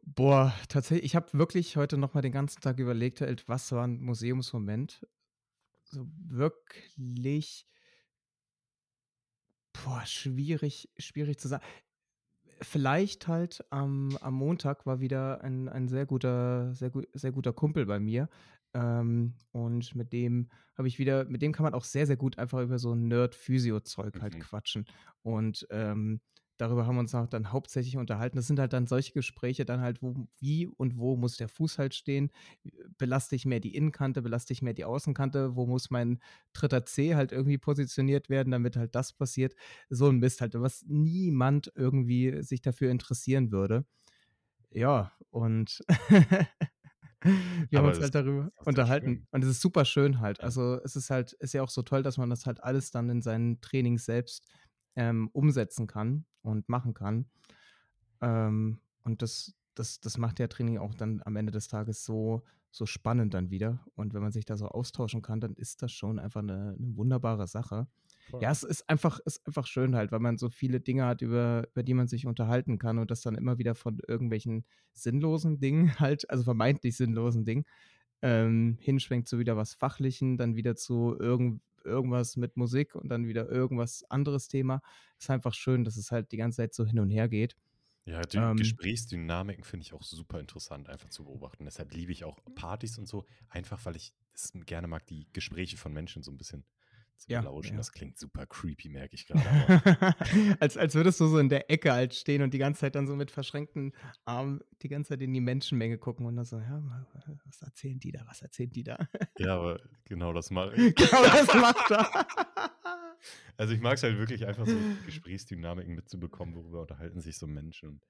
boah, tatsächlich, ich habe wirklich heute noch mal den ganzen Tag überlegt, was war ein Museumsmoment? So wirklich, boah, schwierig, schwierig zu sagen. Vielleicht halt am, am Montag war wieder ein, ein sehr guter, sehr, gut, sehr guter Kumpel bei mir. Ähm, und mit dem habe ich wieder, mit dem kann man auch sehr, sehr gut einfach über so Nerd-Physio-Zeug halt Mhm. quatschen. Und ähm, darüber haben wir uns auch dann hauptsächlich unterhalten. Das sind halt dann solche Gespräche, dann halt, wo, wie und wo muss der Fuß halt stehen? Belaste ich mehr die Innenkante, belaste ich mehr die Außenkante? Wo muss mein dritter C halt irgendwie positioniert werden, damit halt das passiert? So ein Mist halt, was niemand irgendwie sich dafür interessieren würde. Ja, und wir haben Aber uns das- halt darüber unterhalten. schön. Und es ist super schön halt. Also es ist halt, ist ja auch so toll, dass man das halt alles dann in seinen Trainings selbst ähm, umsetzen kann und machen kann. Ähm, und das, das, das macht ja Training auch dann am Ende des Tages so, so spannend dann wieder. Und wenn man sich da so austauschen kann, dann ist das schon einfach eine, eine wunderbare Sache. Voll. Ja, es ist einfach, ist einfach schön halt, weil man so viele Dinge hat, über, über die man sich unterhalten kann und das dann immer wieder von irgendwelchen sinnlosen Dingen halt, also vermeintlich sinnlosen Dingen, ähm, hinschwenkt zu wieder was Fachlichen, dann wieder zu irgend, irgendwas mit Musik und dann wieder irgendwas anderes Thema. Ist einfach schön, dass es halt die ganze Zeit so hin und her geht. Ja, die Ähm, Gesprächsdynamiken finde ich auch super interessant, einfach zu beobachten. Deshalb liebe ich auch Partys und so, einfach weil ich es gerne mag, die Gespräche von Menschen so ein bisschen zu Ja, belauschen. ja. Das klingt super creepy, merke ich gerade. als, als würdest du so in der Ecke halt stehen und die ganze Zeit dann so mit verschränkten Armen die ganze Zeit in die Menschenmenge gucken und dann so, ja, was erzählen die da, was erzählen die da? ja, aber genau das mache ich. genau das macht er. Also ich mag es halt wirklich einfach so Gesprächsdynamiken mitzubekommen, worüber unterhalten sich so Menschen. Und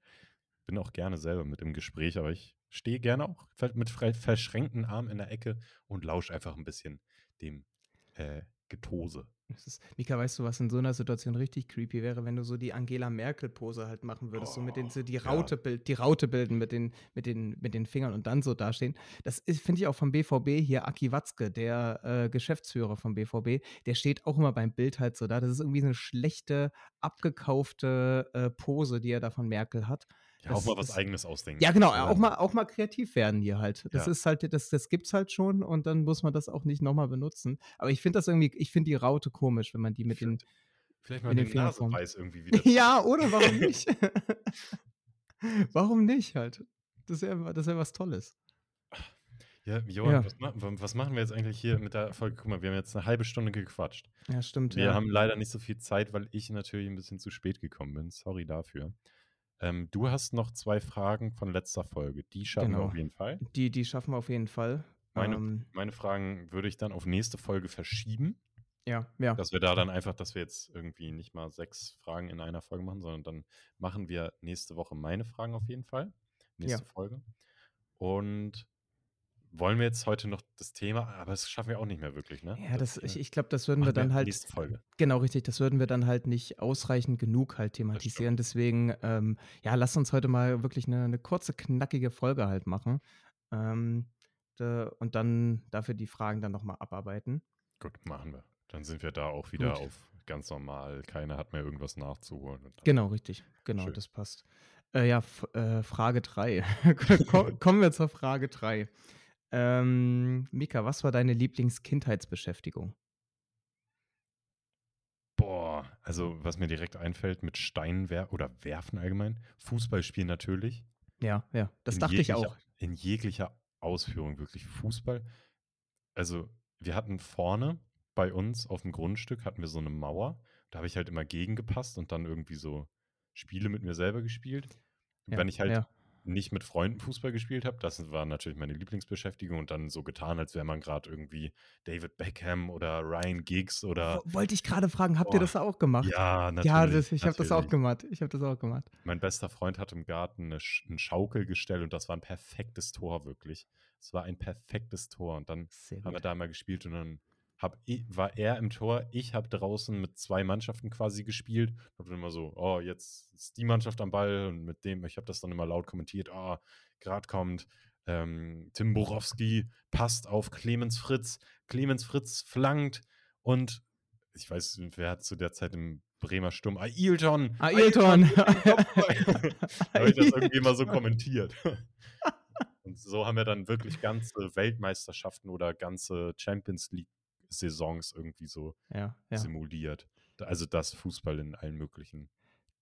bin auch gerne selber mit im Gespräch, aber ich stehe gerne auch mit verschränkten Armen in der Ecke und lausche einfach ein bisschen dem äh, Getose. Ist, Mika, weißt du, was in so einer Situation richtig creepy wäre, wenn du so die Angela Merkel-Pose halt machen würdest, so mit den, so die ja. Raute, bild, die Raute bilden mit den, mit, den, mit den Fingern und dann so dastehen. Das finde ich, auch vom BVB hier, Aki Watzke, der äh, Geschäftsführer vom BVB, der steht auch immer beim Bild halt so da. Das ist irgendwie eine schlechte, abgekaufte äh, Pose, die er da von Merkel hat. Ja, auch mal was ist- eigenes ausdenken. Ja, genau, auch mal, auch mal kreativ werden hier halt. Das Ja. ist halt, das, das gibt's halt schon und dann muss man das auch nicht nochmal benutzen. Aber ich finde das irgendwie, ich finde die Raute komisch, wenn man die mit den. Vielleicht- mal mit den die Fingern Nase formen. weiß irgendwie wieder. Ja, oder warum nicht? warum nicht halt? Das wäre das wär was Tolles. Ja, Johann, Ja. Was, ma was machen wir jetzt eigentlich hier mit der Folge? Guck mal, wir haben jetzt eine halbe Stunde gequatscht. Ja, stimmt. Wir ja. haben leider nicht so viel Zeit, weil ich natürlich ein bisschen zu spät gekommen bin. Sorry dafür. Ähm, du hast noch zwei Fragen von letzter Folge. Die schaffen wir Genau. auf jeden Fall. die, die schaffen wir auf jeden Fall. Meine, Ähm, meine Fragen würde ich dann auf nächste Folge verschieben. ja, ja. Dass wir da dann einfach, dass wir jetzt irgendwie nicht mal sechs Fragen in einer Folge machen, sondern dann machen wir nächste Woche meine Fragen auf jeden Fall. Nächste Ja. Folge. Und wollen wir jetzt heute noch das Thema, aber das schaffen wir auch nicht mehr wirklich, ne? Ja, Das das, ich, Thema ich glaube, das würden wir dann halt, nächste Folge. genau richtig, das würden wir dann halt nicht ausreichend genug halt thematisieren. Deswegen, ähm, ja, lass uns heute mal wirklich eine, eine kurze, knackige Folge halt machen. Ähm, da, und dann dafür die Fragen dann nochmal abarbeiten. Gut, machen wir. Dann sind wir da auch wieder Gut. auf ganz normal. Keiner hat mehr irgendwas nachzuholen. Genau, richtig. Genau, Schön. das passt. Äh, ja, äh, Frage 3. Kommen wir zur Frage 3. Ähm, Mika, was war deine Lieblingskindheitsbeschäftigung? Boah, also was mir direkt einfällt mit Steinen wer oder werfen allgemein. Fußballspielen natürlich. Ja, ja, das in dachte ich auch. In jeglicher Ausführung wirklich. Fußball. Also wir hatten vorne bei uns auf dem Grundstück hatten wir so eine Mauer. Da habe ich halt immer gegengepasst und dann irgendwie so Spiele mit mir selber gespielt. Ja, Wenn ich halt ja. Nicht mit Freunden Fußball gespielt habe, das war natürlich meine Lieblingsbeschäftigung und dann so getan, als wäre man gerade irgendwie David Beckham oder Ryan Giggs oder Wo- Wollte ich gerade fragen, habt ihr Boah, das auch gemacht? ja, natürlich. Ja, das, ich habe das auch gemacht. Ich habe das auch gemacht. Mein bester Freund hat im Garten eine, Sch- ein Schaukelgestell und das war ein perfektes Tor, wirklich. Es war ein perfektes Tor. Und dann haben wir da mal gespielt und dann hab war er im Tor. Ich habe draußen mit zwei Mannschaften quasi gespielt. Hab dann immer so, oh, jetzt ist die Mannschaft am Ball und mit dem, ich habe das dann immer laut kommentiert, oh, gerade kommt ähm, Tim Borowski, passt auf Clemens Fritz. Clemens Fritz flankt und ich weiß, wer hat zu der Zeit im Bremer Sturm, Ailton, Ailton. habe ich das irgendwie immer so kommentiert. Und so haben wir dann wirklich ganze Weltmeisterschaften oder ganze Champions League-Saisons irgendwie so Ja, ja. simuliert. Also das Fußball in allen möglichen.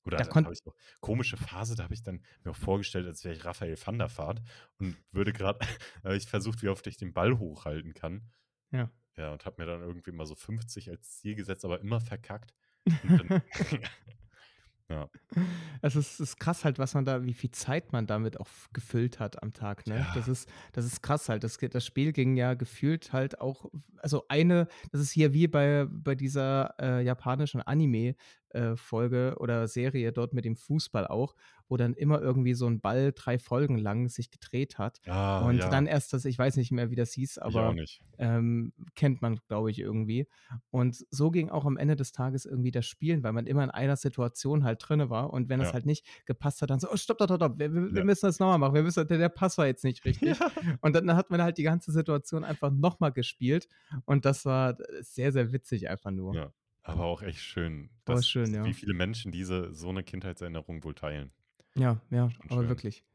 Oder Da habe ich noch komische Phase, da habe ich dann mir auch vorgestellt, als wäre ich Raphael van der Vaart und würde gerade, habe ich versucht, wie oft ich den Ball hochhalten kann. Ja. Ja, und habe mir dann irgendwie mal so 50 als Ziel gesetzt, aber immer verkackt. Und dann, ja, Es ist, es ist krass halt, was man da, wie viel Zeit man damit auch gefüllt hat am Tag, ne? Das Ja. ist, das ist krass halt. Das, das Spiel ging ja gefühlt halt auch, also eine, das ist hier wie bei, bei dieser äh, japanischen Anime-Folge oder Serie dort mit dem Fußball auch, wo dann immer irgendwie so ein Ball drei Folgen lang sich gedreht hat. ah, Und ja, dann erst das, ich weiß nicht mehr, wie das hieß, aber ähm, kennt man, glaube ich, irgendwie. Und so ging auch am Ende des Tages irgendwie das Spielen, weil man immer in einer Situation halt drinne war und wenn es Ja. halt nicht gepasst hat, dann so, oh, stopp, stopp, stopp, wir, wir, Ja. müssen das nochmal machen, wir müssen, der, der Pass war jetzt nicht richtig. Und dann hat man halt die ganze Situation einfach nochmal gespielt und das war sehr, sehr witzig einfach nur. Ja, aber auch echt schön, dass, schön, ja. wie viele Menschen diese so eine Kindheitserinnerung wohl teilen. Ja, ja, Schon aber schön. wirklich,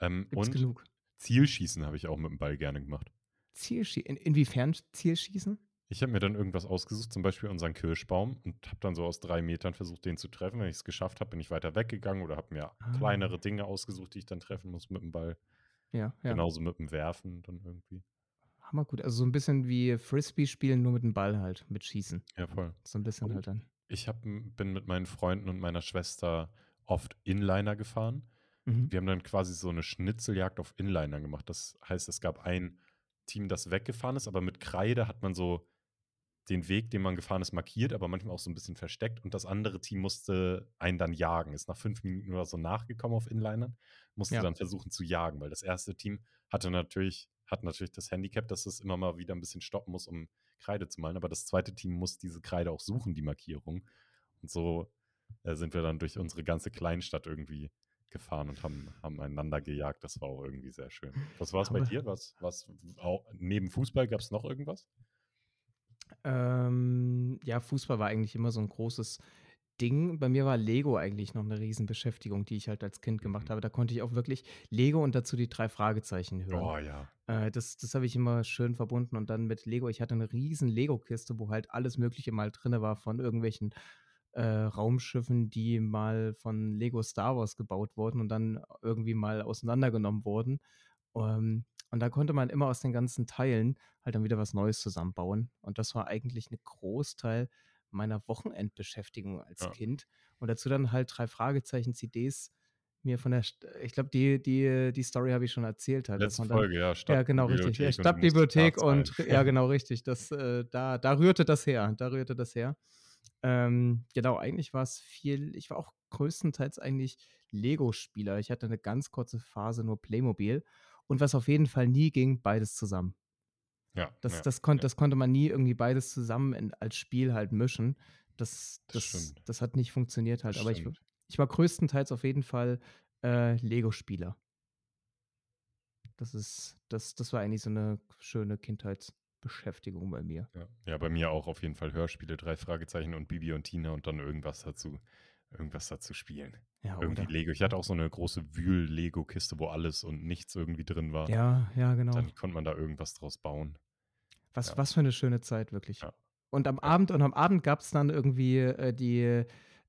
Ähm, gibt's und genug. Zielschießen habe ich auch mit dem Ball gerne gemacht. Zielschießen, in, inwiefern Zielschießen? Ich habe mir dann irgendwas ausgesucht, zum Beispiel unseren Kirschbaum, und habe dann so aus drei Metern versucht, den zu treffen. Wenn ich es geschafft habe, bin ich weiter weggegangen oder habe mir Ah. kleinere Dinge ausgesucht, die ich dann treffen muss mit dem Ball. Ja, ja. Genauso mit dem Werfen dann irgendwie. Hammergut. Also so ein bisschen wie Frisbee spielen, nur mit dem Ball halt, mit Schießen. Ja, voll. So ein bisschen Und halt dann. ich hab, bin mit meinen Freunden und meiner Schwester oft Inliner gefahren. Mhm. Wir haben dann quasi so eine Schnitzeljagd auf Inliner gemacht. Das heißt, es gab ein Team, das weggefahren ist, aber mit Kreide hat man so den Weg, den man gefahren ist, markiert, aber manchmal auch so ein bisschen versteckt. Und das andere Team musste einen dann jagen. Ist nach fünf Minuten oder so nachgekommen auf Inlinern, musste Ja. dann versuchen zu jagen, weil das erste Team hatte natürlich, hat natürlich das Handicap, dass es immer mal wieder ein bisschen stoppen muss, um Kreide zu malen. Aber das zweite Team muss diese Kreide auch suchen, die Markierung. Und so äh, sind wir dann durch unsere ganze Kleinstadt irgendwie gefahren und haben, haben einander gejagt. Das war auch irgendwie sehr schön. Was war es bei dir? Was, was auch, neben Fußball gab es noch irgendwas? Ähm, ja, Fußball war eigentlich immer so ein großes Ding. Bei mir war Lego eigentlich noch eine Riesenbeschäftigung, die ich halt als Kind gemacht Mhm. habe. Da konnte ich auch wirklich Lego und dazu die drei Fragezeichen hören. Oh ja. Äh, das das habe ich immer schön verbunden und dann mit Lego. Ich hatte eine riesen Lego-Kiste, wo halt alles Mögliche mal drin war von irgendwelchen äh, Raumschiffen, die mal von Lego Star Wars gebaut wurden und dann irgendwie mal auseinandergenommen wurden. Ähm, und da konnte man immer aus den ganzen Teilen halt dann wieder was Neues zusammenbauen. Und das war eigentlich ein Großteil meiner Wochenendbeschäftigung als Ja. Kind. Und dazu dann halt drei Fragezeichen-CDs mir von der, St ich glaube, die, die, die Story habe ich schon erzählt. Halt, Letzte dann, Folge, ja. ja, genau, richtig. Ja, Stadtbibliothek und und ja, genau, richtig. Das, äh, da, da rührte das her. Da rührte das her. Ähm, genau, eigentlich war es viel, ich war auch größtenteils eigentlich Lego-Spieler. Ich hatte eine ganz kurze Phase nur Playmobil. und was auf jeden Fall nie ging, beides zusammen. Ja, Das ja, das konn ja. das konnte man nie irgendwie beides zusammen in als Spiel halt mischen. Das Das das das hat nicht funktioniert Das halt, aber ich stimmt. ich war größtenteils auf jeden Fall, äh, Lego-Spieler. Das ist das das war eigentlich so 'ne schöne Kindheitsbeschäftigung bei mir. Ja. Ja, bei mir auch auf jeden Fall Hörspiele, 3 Fragezeichen und Bibi und Tina und dann irgendwas dazu irgendwas dazu spielen. Ja, Irgendwie oder Lego. Ich hatte auch so 'ne große Wühl-Lego-Kiste, wo alles und nichts irgendwie drin war. Ja, ja, genau. Dann konnte man da irgendwas draus bauen. Was Ja. was für 'ne schöne Zeit, wirklich. Ja. Und am Ja. Abend und am Abend gab's dann irgendwie, äh, die,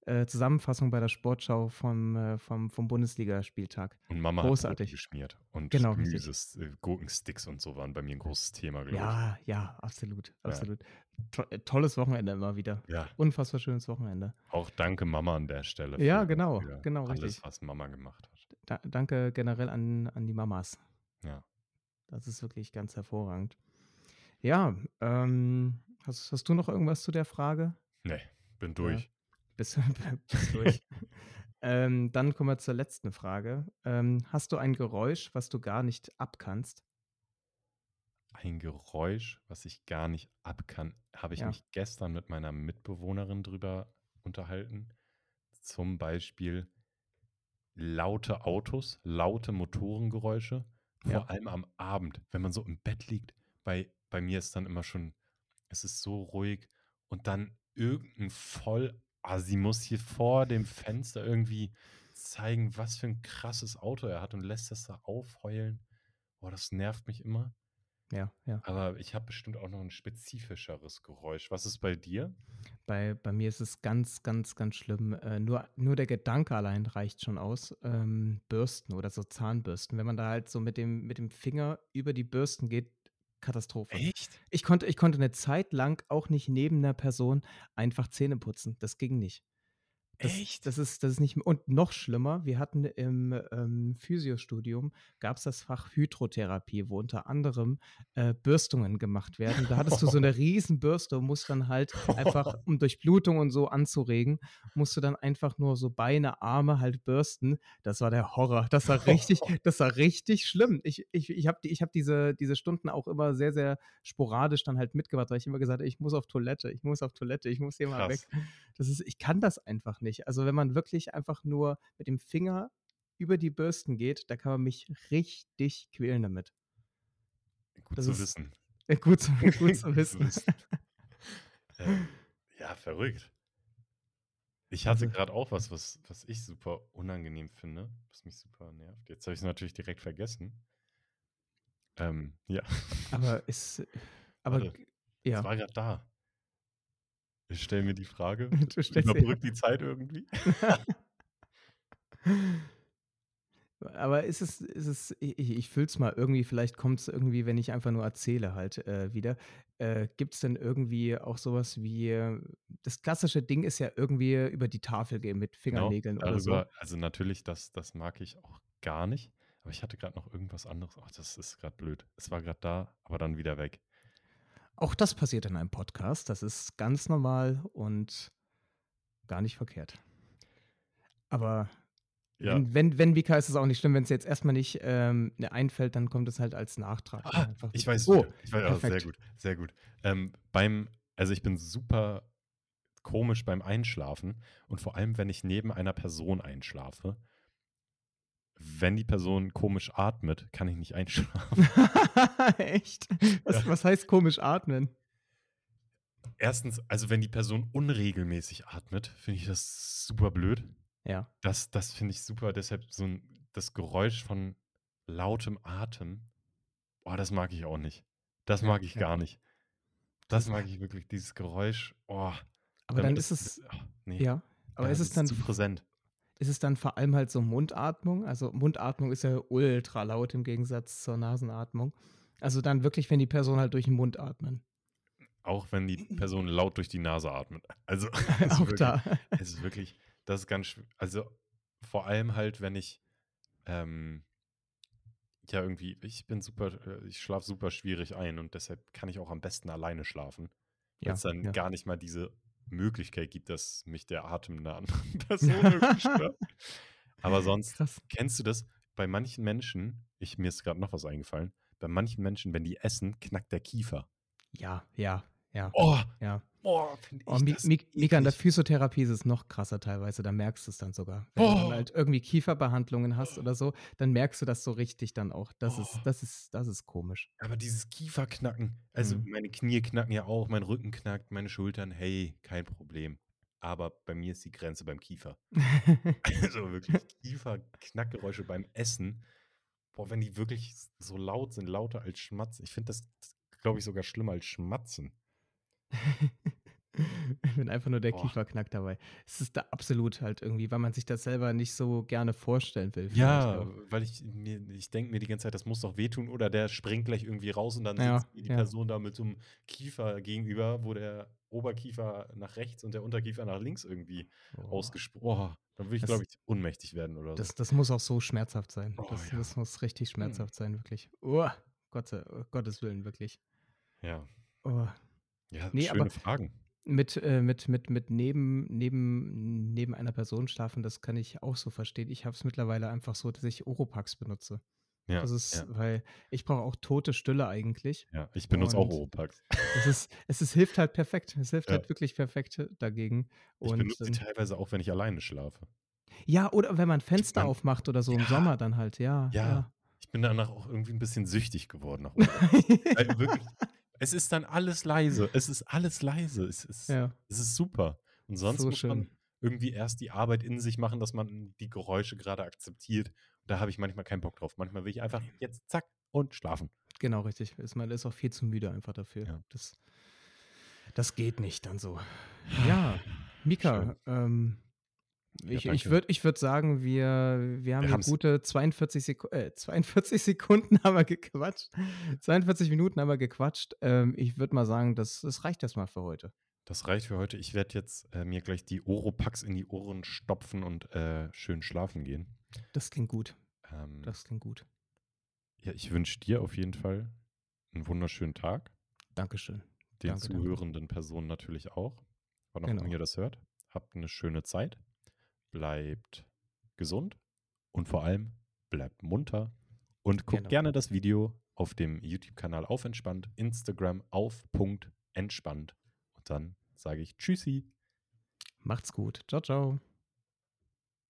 äh, Zusammenfassung bei der Sportschau vom äh, vom vom Bundesligaspieltag. Und Mama hat Brote Großartig. geschmiert und Genau. Gemüses äh, Gurkensticks und so waren bei mir 'n großes Thema, glaube ich. Ja, ja, absolut, Ja. absolut. To äh, tolles Wochenende immer wieder. Ja. Unfassbar schönes Wochenende. Auch danke Mama an der Stelle Ja, genau, genau, alles, richtig. was Mama gemacht hat. Da danke generell an an die Mamas. Ja. Das ist wirklich ganz hervorragend. Ja, ähm, hast hast du noch irgendwas zu der Frage? Ne, bin durch. Bist bist durch. Ähm, dann kommen wir zur letzten Frage. Ähm, hast du ein Geräusch, was du gar nicht abkannst? Ein Geräusch, was ich gar nicht abkann, habe ich Ja. mich gestern mit meiner Mitbewohnerin drüber unterhalten. Zum Beispiel laute Autos, laute Motorengeräusche, vor Ja. allem am Abend, wenn man so im Bett liegt. Bei bei mir ist dann immer schon es ist so ruhig und dann irgend 'n Vollassi muss hier vor dem Fenster irgendwie zeigen, was für 'n krasses Auto er hat und lässt das da aufheulen. Boah, das nervt mich immer. Ja, ja. Aber ich habe bestimmt auch noch 'n spezifischeres Geräusch. Was ist bei dir? Bei bei mir ist es ganz, ganz, ganz schlimm. Äh, nur nur der Gedanke allein reicht schon aus. Ähm, Bürsten oder so Zahnbürsten. Wenn man da halt so mit dem mit dem Finger über die Bürsten geht, Katastrophe. Echt? Ich konnte ich konnte 'ne Zeit lang auch nicht neben 'ner Person einfach Zähne putzen. Das ging nicht. Das Echt? das ist das ist nicht und noch schlimmer, wir hatten im, ähm, Physiostudium gab's das Fach Hydrotherapie, wo unter anderem, äh, Bürstungen gemacht werden. Da hattest du so 'ne Riesenbürste und musst dann halt einfach, um Durchblutung und so anzuregen, musst du dann einfach nur so Beine, Arme halt bürsten. Das war der Horror. Das war richtig das war richtig schlimm. Ich ich ich habe die ich habe diese diese Stunden auch immer sehr, sehr sporadisch dann halt mitgemacht, weil ich immer gesagt habe: „Ich muss auf Toilette, ich muss auf Toilette, ich muss hier mal weg.“ Krass. Das ist ich kann das einfach nicht. Also, wenn man wirklich einfach nur mit dem Finger über die Bürsten geht, da kann man mich richtig quälen damit. Gut Das zu ist wissen. äh, gut zu gut zu wissen. Ähm, ja, verrückt. Ich hatte Also grad auch was, was was ich super unangenehm finde, was mich super nervt. Jetzt habe ich's natürlich direkt vergessen. Ähm, ja. Aber ist aber Warte, g es ja. war grad da. Ich stelle mir die Frage, Du überbrücke die Zeit irgendwie. Aber ist es ist es ich ich fühle es mal irgendwie, vielleicht kommt's irgendwie, wenn ich einfach nur erzähle halt, äh, wieder. Äh, gibt's denn irgendwie auch so was wie das klassische Ding ist ja irgendwie über die Tafel gehen mit Genau, Fingernägeln oder so. darüber also, natürlich, das das mag ich auch gar nicht, aber ich hatte grad noch irgendwas anderes. Ach, das ist grad blöd. Es war grad da, aber dann wieder weg. Auch das passiert in einem Podcast. Das ist ganz normal und gar nicht verkehrt. Aber Ja. wenn wenn wenn Mika ist es auch nicht schlimm, wenn's jetzt erst mal nicht, ähm, einfällt, dann kommt es halt als Nachtrag Ah, einfach ich weiß Oh. Ich wei ah, sehr gut, sehr gut. Ähm, beim also, ich bin super komisch beim Einschlafen und vor allem, wenn ich neben einer Person einschlafe. Wenn die Person komisch atmet, kann ich nicht einschlafen. Echt? Was Ja. was heißt komisch atmen? 1. also, wenn die Person unregelmäßig atmet, finde ich das super blöd. Ja. Das das finde ich super, deshalb so 'n das Geräusch von lautem Atem, boah, das mag ich auch nicht. Das mag ich ja. gar nicht. Das mag ich wirklich, dieses Geräusch, oh, Aber dann ist es ah, ne. ja, aber Ja, ist es ist dann zu präsent. Ist es dann vor allem halt so Mundatmung? Also, Mundatmung ist ja ultra laut im Gegensatz zur Nasenatmung. Also, dann wirklich, wenn die Person halt durch 'n Mund atmen. Auch wenn die Person laut durch die Nase atmet. Also, es ist Auch wirklich da. es ist wirklich das ist ganz also, vor allem halt, wenn ich, ähm ja, irgendwie ich bin super äh, ich schlafe super schwierig ein und deshalb kann ich auch am besten alleine schlafen, weil's Ja, dann ja. gar nicht mal diese Möglichkeit gibt, dass mich der Atem 'ner anderen Person stört. Aber sonst Krass. kennst du das? bei manchen Menschen, ich, mir ist gerade noch was eingefallen, bei manchen Menschen, wenn die essen, knackt der Kiefer. Ja, ja, ja, Oh, ja. oh finde Oh, ich Mi Mika, in der. Physiotherapie ist es noch krasser teilweise, da merkst du es dann sogar. Wenn du Oh, halt irgendwie Kieferbehandlungen hast oder so, dann merkst du das so richtig dann auch. Das ist das ist das ist komisch. Aber dieses Kieferknacken, also Mhm. meine Knie knacken ja auch, mein Rücken knackt, meine Schultern, hey, kein Problem. Aber bei mir ist die Grenze beim Kiefer. Also wirklich Kieferknackgeräusche beim Essen. Boah, wenn die wirklich so laut sind, lauter als Schmatzen. Ich finde das, glaube ich, sogar schlimmer als Schmatzen. Wenn einfach nur der Boah. Kiefer knackt dabei. Es ist da absolut halt irgendwie, weil man sich das selber nicht so gerne vorstellen will Ja, weil ich mir, ich denke mir die ganze Zeit, das muss doch wehtun oder der springt gleich irgendwie raus und dann Ja, sitzt mir die ja. Person da mit so einem Kiefer gegenüber, wo der Oberkiefer nach rechts und der Unterkiefer nach links irgendwie Boah. ausgesprochen. Boah, dann würde ich, glaube ich, ohnmächtig werden oder so. das das muss auch so schmerzhaft sein. Oh Das ja. das muss richtig Hm. schmerzhaft sein, wirklich. Oh, Gott oh, Gottes Willen, wirklich. Ja. Oh. Ja, Ne, aber schöne Fragen. mit äh, mit mit mit neben neben neben einer Person schlafen, das kann ich auch so verstehen. Ich habe es mittlerweile einfach so, dass ich Oropax benutze. Ja, Das ist ja, weil ich brauche auch tote Stille eigentlich ja. Ich benutze auch und Oropax. es ist es ist hilft halt perfekt. Es hilft Ja. halt wirklich perfekt dagegen Ich und benutze sie dann teilweise auch, wenn ich alleine schlafe. ja, oder wenn man Ich Fenster bin aufmacht oder so im ja, Sommer dann halt, ja, ja. ja. Ich bin danach auch irgendwie ein bisschen süchtig geworden nach Oropax. Weil wirklich, es ist dann alles leise. Es ist alles leise. Es ist, Ja, es ist super. Und sonst so muss man schön. irgendwie erst die Arbeit in sich machen, dass man die Geräusche gerade akzeptiert. Und da habe ich manchmal keinen Bock drauf. Manchmal will ich einfach jetzt zack und schlafen. Genau, richtig. Ist man ist auch viel zu müde einfach dafür. Ja. Das das geht nicht dann so. Ja, Mika, Schön. Ja, ich ich danke. würde ich würde sagen, wir wir haben Wir gute 42 Seku äh, 42 Sekunden haben wir gequatscht. 42 Minuten haben wir gequatscht. Ähm, ich würde mal sagen, das das reicht erst mal für heute. Das reicht für heute. Ich werde jetzt äh, mir gleich die Oropax in die Ohren stopfen und äh, schön schlafen gehen. Das klingt gut. Ähm, Das klingt gut. ja, ich wünsche dir auf jeden Fall einen wunderschönen Tag. Dankeschön. Den Danke, danke. zuhörenden Personen natürlich auch. Wann auch immer Genau. ihr das hört. Habt eine schöne Zeit. Bleibt gesund und vor allem bleibt munter. Und guckt Genau. gerne das Video auf dem YouTube-Kanal auf entspannt, Instagram auf Punkt entspannt. Und dann sage ich Tschüssi. Macht's gut. Ciao, ciao.